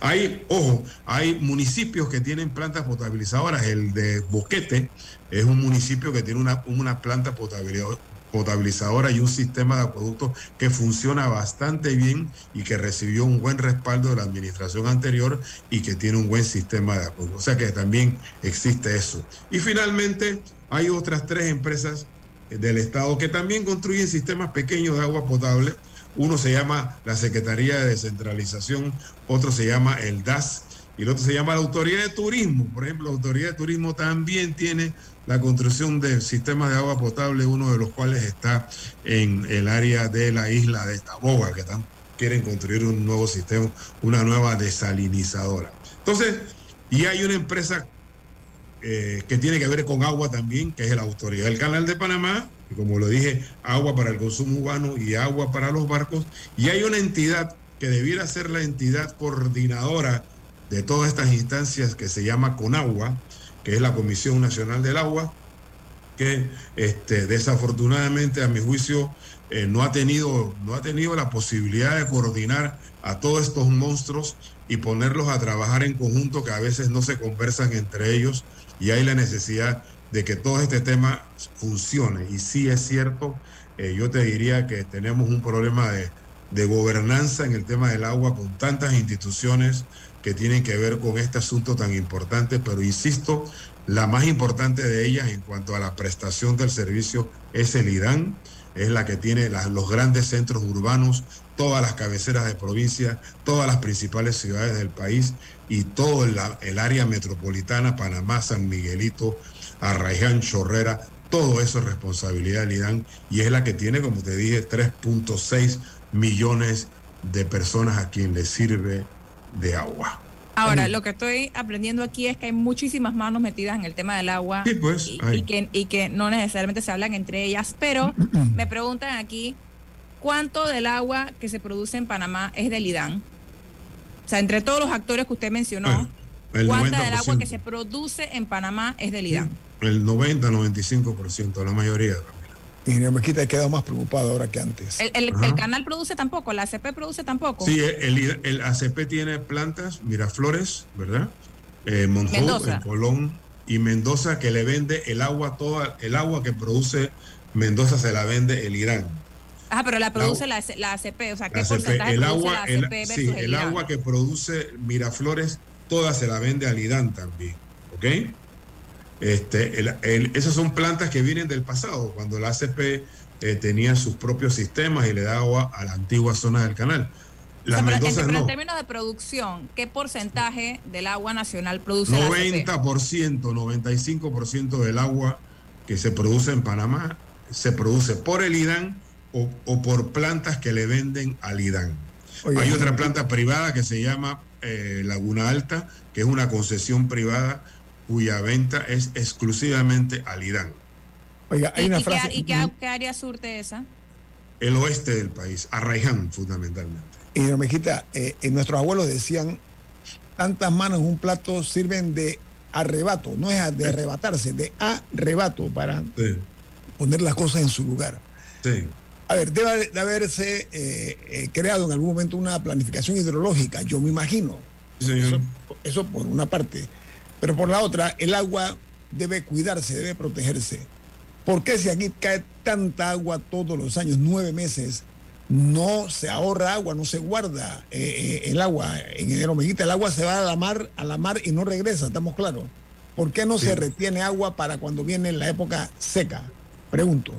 Hay, ojo, hay municipios que tienen plantas potabilizadoras. El de Boquete es un municipio que tiene una, una planta potabilizadora potabilizadora y un sistema de acueductos que funciona bastante bien y que recibió un buen respaldo de la administración anterior y que tiene un buen sistema de acueductos. O sea que también existe eso. Y finalmente hay otras tres empresas del Estado que también construyen sistemas pequeños de agua potable. Uno se llama la Secretaría de Descentralización, otro se llama el DAS y el otro se llama la Autoridad de Turismo. Por ejemplo, la Autoridad de Turismo también tiene la construcción de sistemas de agua potable, uno de los cuales está en el área de la isla de Taboga, que quieren construir un nuevo sistema, una nueva desalinizadora. Entonces, y hay una empresa eh, que tiene que ver con agua también, que es la Autoridad del Canal de Panamá, y como lo dije, agua para el consumo humano y agua para los barcos, y hay una entidad que debiera ser la entidad coordinadora de todas estas instancias que se llama CONAGUA, que es la Comisión Nacional del Agua, que este, desafortunadamente a mi juicio eh, no, ha tenido, no ha tenido la posibilidad de coordinar a todos estos monstruos y ponerlos a trabajar en conjunto que a veces no se conversan entre ellos y hay la necesidad de que todo este tema funcione. Y sí es cierto, eh, yo te diría que tenemos un problema de, de gobernanza en el tema del agua con tantas instituciones que tienen que ver con este asunto tan importante, pero insisto, la más importante de ellas en cuanto a la prestación del servicio es el IDAN. es la que tiene los grandes centros urbanos, todas las cabeceras de provincia, todas las principales ciudades del país y todo el, área metropolitana, Panamá, San Miguelito, Arraiján, Chorrera, todo eso es responsabilidad del IDAN y es la que tiene, como te dije, 3.6 millones de personas a quien le sirve de agua. Ahora, lo que estoy aprendiendo aquí es que hay muchísimas manos metidas en el tema del agua pues, y, que, y que no necesariamente se hablan entre ellas, pero me preguntan aquí, ¿cuánto del agua que se produce en Panamá es del IDAN? O sea, entre todos los actores que usted mencionó, ¿cuánta del agua que se produce en Panamá es del IDAN? El 90, 95%, la mayoría. Y me quita, he quedado más preocupado ahora que antes. ¿El, canal produce tampoco? ¿La ACP produce tampoco? Sí, el, el ACP tiene plantas, Miraflores, ¿verdad? Eh, Monzón, Colón y Mendoza que le vende el agua, toda el agua que produce Mendoza se la vende el Irán. Ah, pero la produce la, ACP, o sea, ¿qué porcentaje el agua, la ACP el, sí, el, agua que produce Miraflores, toda se la vende al Irán también, ¿ok? Este, esas son plantas que vienen del pasado, cuando la ACP eh, tenía sus propios sistemas y le daba agua a la antigua zona del canal. Las pero, en, términos de producción, ¿qué porcentaje del agua nacional produce 90%, la 95% del agua que se produce en Panamá se produce por el IDAN o, por plantas que le venden al IDAN. Hay otra planta privada que se llama eh, Laguna Alta, que es una concesión privada cuya venta es exclusivamente al Irán. Oiga, hay una frase. ¿Y qué, área surte esa? El oeste del país, Arraiján fundamentalmente. Y no me quita, eh, nuestros abuelos decían, tantas manos en un plato sirven de arrebato, no es de arrebatarse, de arrebato para poner las cosas en su lugar. Sí. A ver, debe de haberse eh, eh, creado en algún momento una planificación hidrológica, yo me imagino. eso por una parte. Pero por la otra, el agua debe cuidarse, debe protegerse. ¿Por qué si aquí cae tanta agua todos los años, nueve meses, no se ahorra agua, no se guarda eh, eh, el agua? En el Omejita el agua se va a la mar, a la mar y no regresa, estamos claros. ¿Por qué no se retiene agua para cuando viene la época seca? Pregunto.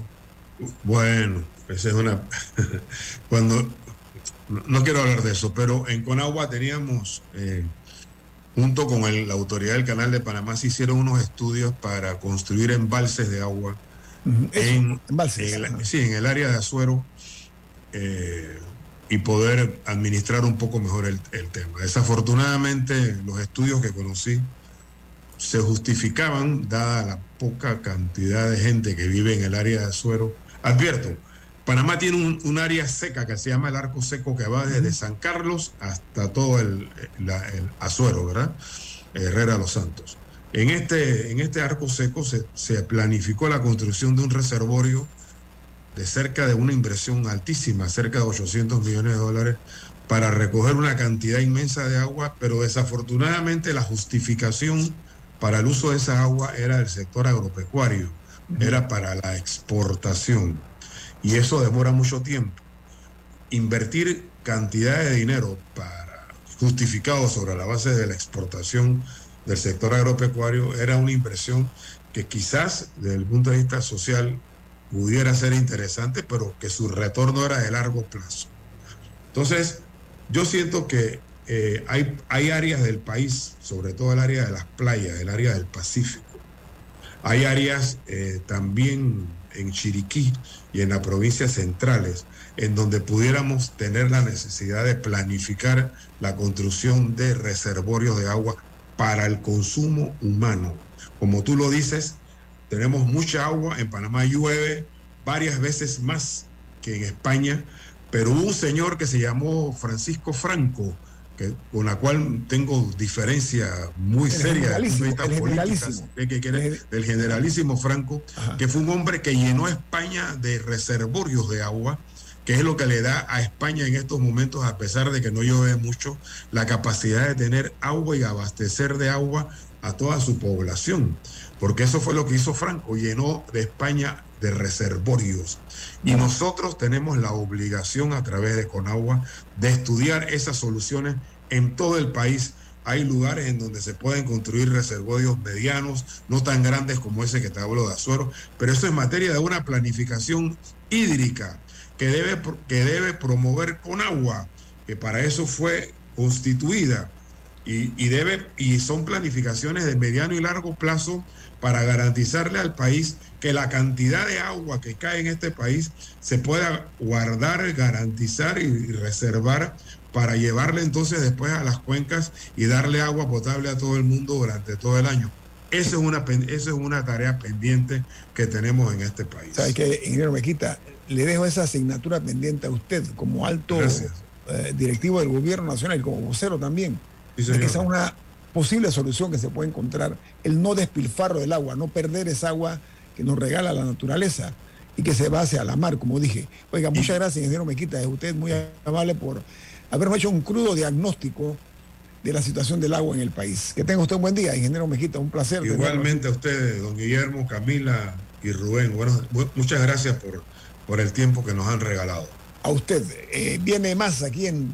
Bueno, esa es una... cuando... No quiero hablar de eso, pero en Conagua teníamos... Eh, junto con la autoridad del Canal de Panamá, se hicieron unos estudios para construir embalses de agua en, el, sí, en el área de Azuero eh, y poder administrar un poco mejor el, tema. Desafortunadamente, los estudios que conocí se justificaban, dada la poca cantidad de gente que vive en el área de Azuero. Advierto, Panamá tiene un, área seca que se llama el arco seco que va desde San Carlos hasta todo el, Azuero, ¿verdad? Herrera Los Santos. En este, en este arco seco se, se, planificó la construcción de un reservorio de cerca de una inversión altísima, cerca de 800 millones de dólares, para recoger una cantidad inmensa de agua, pero desafortunadamente la justificación para el uso de esa agua era del sector agropecuario, era para la exportación y eso demora mucho tiempo. Invertir cantidad de dinero para justificado sobre la base de la exportación del sector agropecuario era una inversión que quizás desde el punto de vista social pudiera ser interesante, pero que su retorno era de largo plazo. Entonces, yo siento que eh, hay, hay áreas del país, sobre todo el área de las playas, el área del Pacífico, hay áreas eh, también en Chiriquí y en las provincias centrales, en donde pudiéramos tener la necesidad de planificar la construcción de reservorios de agua para el consumo humano. Como tú lo dices, tenemos mucha agua, en Panamá llueve varias veces más que en España, pero hubo un señor que se llamó Francisco Franco, con la cual tengo diferencia muy seria del generalísimo, del generalísimo Franco, que fue un hombre que llenó España de reservorios de agua, que es lo que le da a España en estos momentos, a pesar de que no llueve mucho, la capacidad de tener agua y abastecer de agua a toda su población, porque eso fue lo que hizo Franco, llenó de España de reservorios. Y nosotros tenemos la obligación a través de Conagua de estudiar esas soluciones en todo el país. Hay lugares en donde se pueden construir reservorios medianos, no tan grandes como ese que te hablo de Azuero, pero eso es materia de una planificación hídrica que debe, que debe promover con agua, que para eso fue constituida y, y, debe, y son planificaciones de mediano y largo plazo para garantizarle al país que la cantidad de agua que cae en este país se pueda guardar, garantizar y reservar para llevarle entonces después a las cuencas y darle agua potable a todo el mundo durante todo el año. Esa es una, esa es una tarea pendiente que tenemos en este país. ¿Sabes qué, ingeniero Mequita? Le dejo esa asignatura pendiente a usted como alto eh, directivo del gobierno nacional y como vocero también. Sí, que esa es una posible solución que se puede encontrar, el no despilfarro del agua, no perder esa agua que nos regala la naturaleza y que se base a la mar, como dije. Oiga, muchas gracias, ingeniero Mequita. Es usted muy amable por haberme hecho un crudo diagnóstico de la situación del agua en el país. Que tenga usted un buen día, ingeniero Mequita, un placer. Igualmente a ustedes, don Guillermo, Camila y Rubén. Bueno, muchas gracias por, por el tiempo que nos han regalado. A usted. Eh, viene más aquí en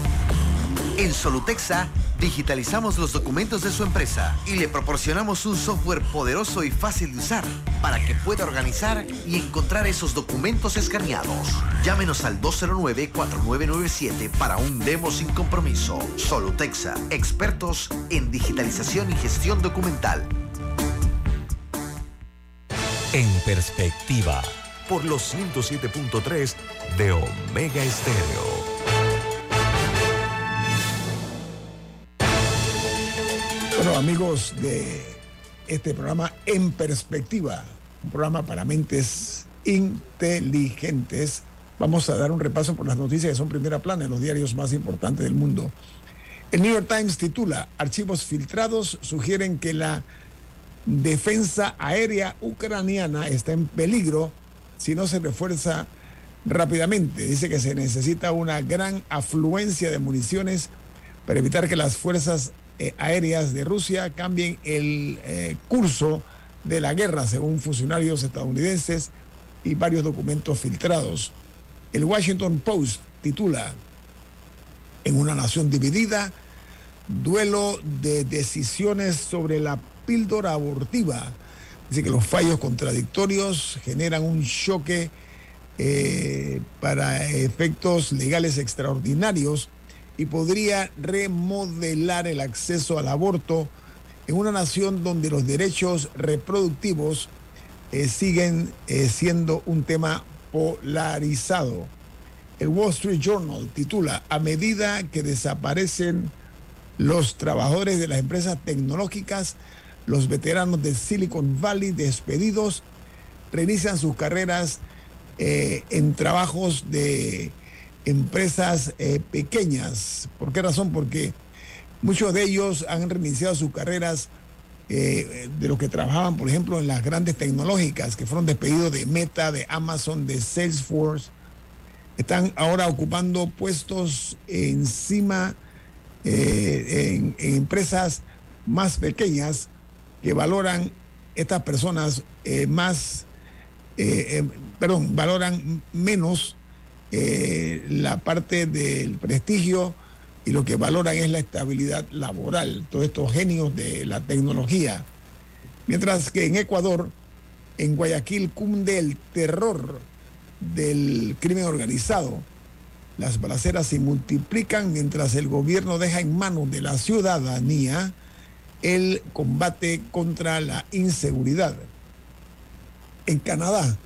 En Solutexa digitalizamos los documentos de su empresa y le proporcionamos un software poderoso y fácil de usar para que pueda organizar y encontrar esos documentos escaneados. Llámenos al 209-4997 para un demo sin compromiso. Solutexa, expertos en digitalización y gestión documental. En perspectiva, por los 107.3 de Omega Estéreo. Amigos de este programa En Perspectiva, un programa para mentes inteligentes, vamos a dar un repaso por las noticias que son primera plana en los diarios más importantes del mundo. El New York Times titula, archivos filtrados sugieren que la defensa aérea ucraniana está en peligro si no se refuerza rápidamente. Dice que se necesita una gran afluencia de municiones para evitar que las fuerzas eh, aéreas de Rusia cambien el eh, curso de la guerra, según funcionarios estadounidenses y varios documentos filtrados. El Washington Post titula, en una nación dividida, duelo de decisiones sobre la píldora abortiva. Dice que los fallos contradictorios generan un choque eh, para efectos legales extraordinarios y podría remodelar el acceso al aborto en una nación donde los derechos reproductivos eh, siguen eh, siendo un tema polarizado. El Wall Street Journal titula, a medida que desaparecen los trabajadores de las empresas tecnológicas, los veteranos de Silicon Valley despedidos reinician sus carreras eh, en trabajos de empresas eh, pequeñas. ¿Por qué razón? Porque muchos de ellos han reiniciado sus carreras eh, de los que trabajaban, por ejemplo, en las grandes tecnológicas, que fueron despedidos de Meta, de Amazon, de Salesforce. Están ahora ocupando puestos encima eh, en, en, empresas más pequeñas que valoran estas personas más, perdón, valoran menos eh, la parte del prestigio y lo que valoran es la estabilidad laboral, todos estos genios de la tecnología. Mientras que en Ecuador, en Guayaquil, cunde el terror del crimen organizado. Las balaceras se multiplican mientras el gobierno deja en manos de la ciudadanía el combate contra la inseguridad. En Canadá,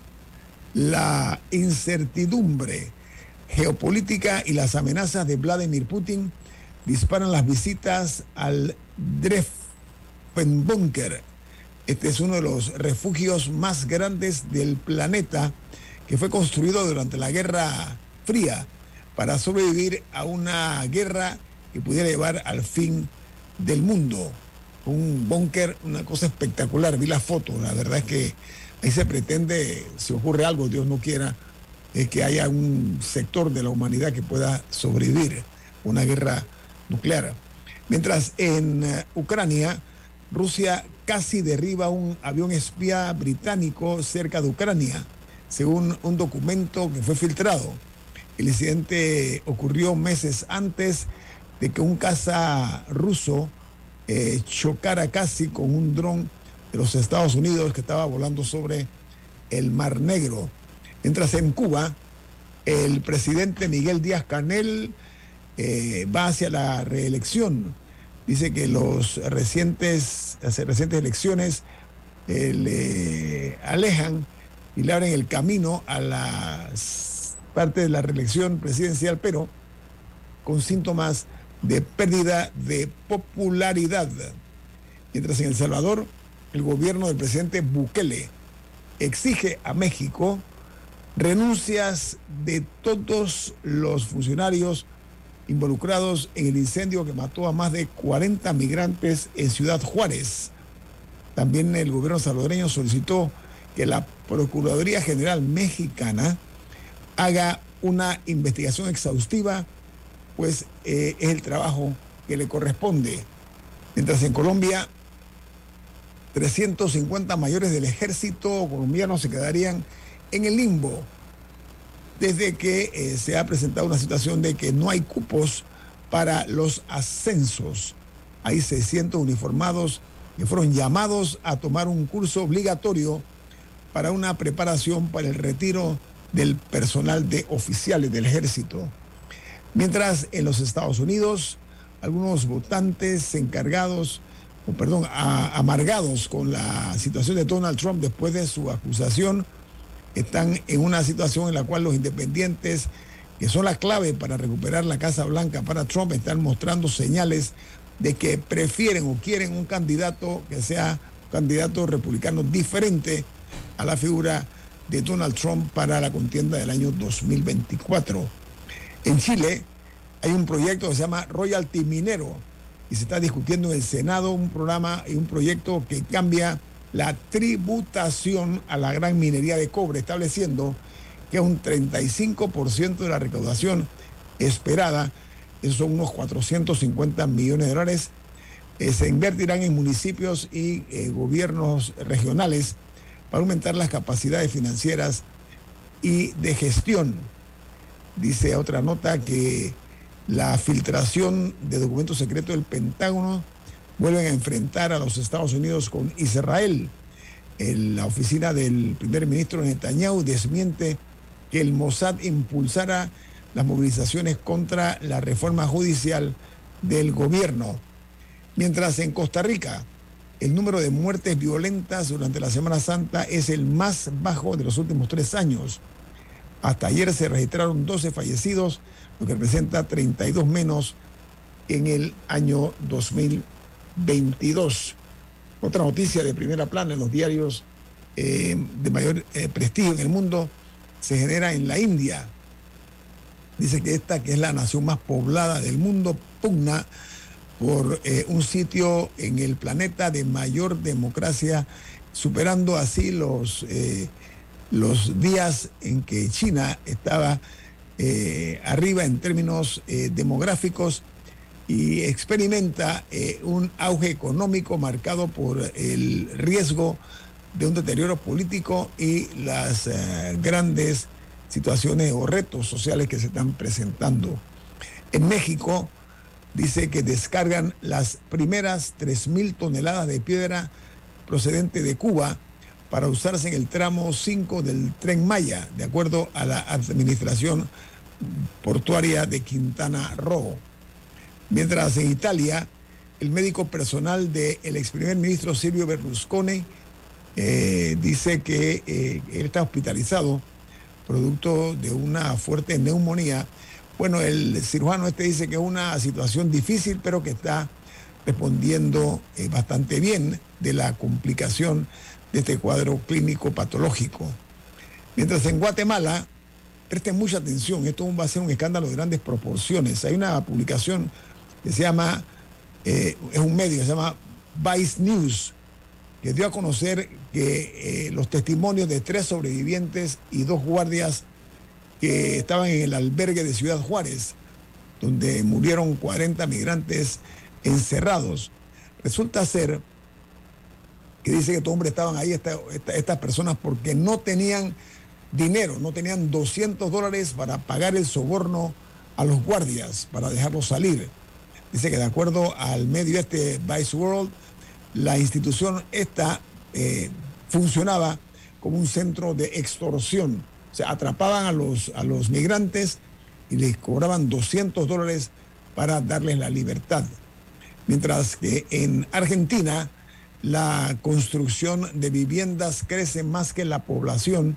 la incertidumbre geopolítica y las amenazas de Vladimir Putin disparan las visitas al Bunker. Este es uno de los refugios más grandes del planeta que fue construido durante la Guerra Fría para sobrevivir a una guerra que pudiera llevar al fin del mundo. Un búnker, una cosa espectacular. Vi la foto, la verdad es que ahí se pretende, si ocurre algo, Dios no quiera, es que haya un sector de la humanidad que pueda sobrevivir una guerra nuclear. Mientras en eh, Ucrania, Rusia casi derriba un avión espía británico cerca de Ucrania, según un documento que fue filtrado. El incidente ocurrió meses antes de que un caza ruso eh, chocara casi con un dron de los Estados Unidos que estaba volando sobre el Mar Negro. Mientras en Cuba, el presidente Miguel Díaz Canel eh, va hacia la reelección. Dice que los recientes, las recientes elecciones eh, le alejan y le abren el camino a las parte de la reelección presidencial, pero con síntomas de pérdida de popularidad. Mientras en El Salvador, el gobierno del presidente Bukele exige a México renuncias de todos los funcionarios involucrados en el incendio que mató a más de 40 migrantes en Ciudad Juárez. También el gobierno salvadoreño solicitó que la Procuraduría General Mexicana haga una investigación exhaustiva, pues eh, es el trabajo que le corresponde. Mientras en Colombia, 350 mayores del ejército colombiano se quedarían en el limbo desde que eh, se ha presentado una situación de que no hay cupos para los ascensos. Hay 600 uniformados que fueron llamados a tomar un curso obligatorio para una preparación para el retiro del personal de oficiales del ejército. Mientras en los Estados Unidos, algunos votantes encargados, o perdón, amargados con la situación de Donald Trump después de su acusación están en una situación en la cual los independientes, que son la clave para recuperar la Casa Blanca para Trump, están mostrando señales de que prefieren o quieren un candidato que sea un candidato republicano diferente a la figura de Donald Trump para la contienda del año 2024. En Chile hay un proyecto que se llama Royalty Minero y se está discutiendo en el Senado un programa y un proyecto que cambia la tributación a la gran minería de cobre, estableciendo que un 35% de la recaudación esperada, esos son unos 450 millones de dólares, eh, se invertirán en municipios y eh, gobiernos regionales para aumentar las capacidades financieras y de gestión. Dice otra nota que la filtración de documentos secretos del Pentágono vuelven a enfrentar a los Estados Unidos con Israel. la oficina del primer ministro Netanyahu desmiente que el Mossad impulsara las movilizaciones contra la reforma judicial del gobierno. Mientras en Costa Rica el número de muertes violentas durante la Semana Santa es el más bajo de los últimos tres años. Hasta ayer se registraron 12 fallecidos, lo que representa 32 menos en el año 2020. 22. Otra noticia de primera plana en los diarios eh, de mayor eh, prestigio en el mundo se genera en la India. Dice que esta, que es la nación más poblada del mundo, pugna por eh, un sitio en el planeta de mayor democracia, superando así los, los días en que China estaba arriba en términos demográficos y experimenta eh, un auge económico marcado por el riesgo de un deterioro político y las eh, grandes situaciones o retos sociales que se están presentando. En México dice que descargan las primeras 3.000 toneladas de piedra procedente de Cuba para usarse en el tramo 5 del tren Maya, de acuerdo a la administración portuaria de Quintana Roo. Mientras en Italia, el médico personal del ex primer ministro Silvio Berlusconi eh, dice que eh, él está hospitalizado producto de una fuerte neumonía. Bueno, el cirujano este dice que es una situación difícil, pero que está respondiendo eh, bastante bien de la complicación de este cuadro clínico patológico. Mientras en Guatemala, presten mucha atención, esto va a ser un escándalo de grandes proporciones. Hay una publicación que se llama eh, es un medio, se llama Vice News, que dio a conocer que eh, los testimonios de tres sobrevivientes y dos guardias que estaban en el albergue de Ciudad Juárez, donde murieron 40 migrantes encerrados. Resulta ser que dice que estos hombres estaban ahí, estas personas, porque no tenían dinero, no tenían 200 dólares para pagar el soborno a los guardias, para dejarlos salir. Dice que de acuerdo al medio este Vice World, la institución esta eh, funcionaba como un centro de extorsión. O sea, atrapaban a los, a los migrantes y les cobraban 200 dólares para darles la libertad. Mientras que en Argentina la construcción de viviendas crece más que la población,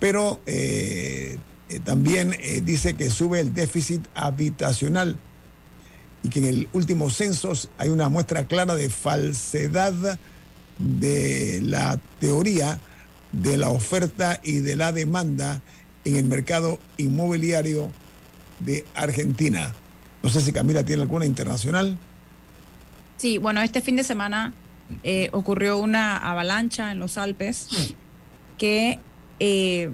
pero eh, eh, también dice que sube el déficit habitacional y que en el último censo hay una muestra clara de falsedad de la teoría de la oferta y de la demanda en el mercado inmobiliario de Argentina. No sé si Camila tiene alguna internacional. Sí, bueno, este fin de semana eh, ocurrió una avalancha en los Alpes que eh,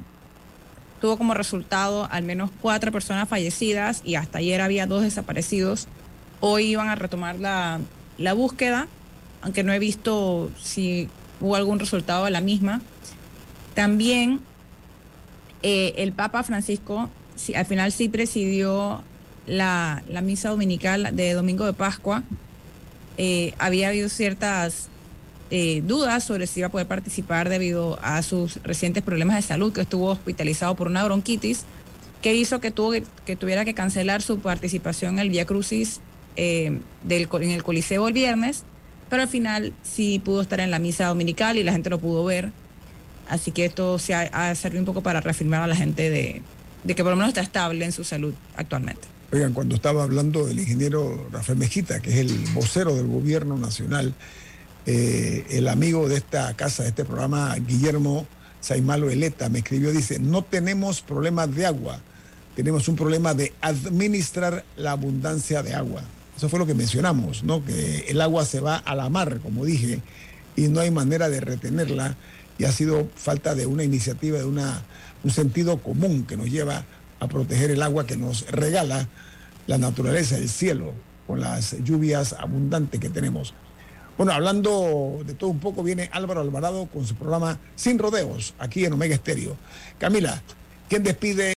tuvo como resultado al menos cuatro personas fallecidas y hasta ayer había dos desaparecidos. Hoy iban a retomar la, búsqueda, aunque no he visto si hubo algún resultado de la misma. También eh, el Papa Francisco al final sí presidió la, misa dominical de Domingo de Pascua. Eh, había habido ciertas eh, dudas sobre si iba a poder participar debido a sus recientes problemas de salud, que estuvo hospitalizado por una bronquitis, que hizo que, tuvo que, tuviera que cancelar su participación en el Via Crucis eh, del, en el Coliseo el viernes, pero al final sí pudo estar en la misa dominical y la gente lo pudo ver. Así que esto se ha, servido un poco para reafirmar a la gente de, de que por lo menos está estable en su salud actualmente. Oigan, cuando estaba hablando del ingeniero Rafael Mejita, que es el vocero del gobierno nacional, eh, el amigo de esta casa, de este programa, Guillermo Saimalo Eleta, me escribió, dice, no tenemos problemas de agua, tenemos un problema de administrar la abundancia de agua. Eso fue lo que mencionamos, ¿no? Que el agua se va a la mar, como dije, y no hay manera de retenerla, y ha sido falta de una iniciativa, de una un sentido común que nos lleva a proteger el agua que nos regala la naturaleza, el cielo, con las lluvias abundantes que tenemos. Bueno, hablando de todo un poco, viene Álvaro Alvarado con su programa Sin Rodeos, aquí en Omega Estéreo. Camila, ¿quién despide?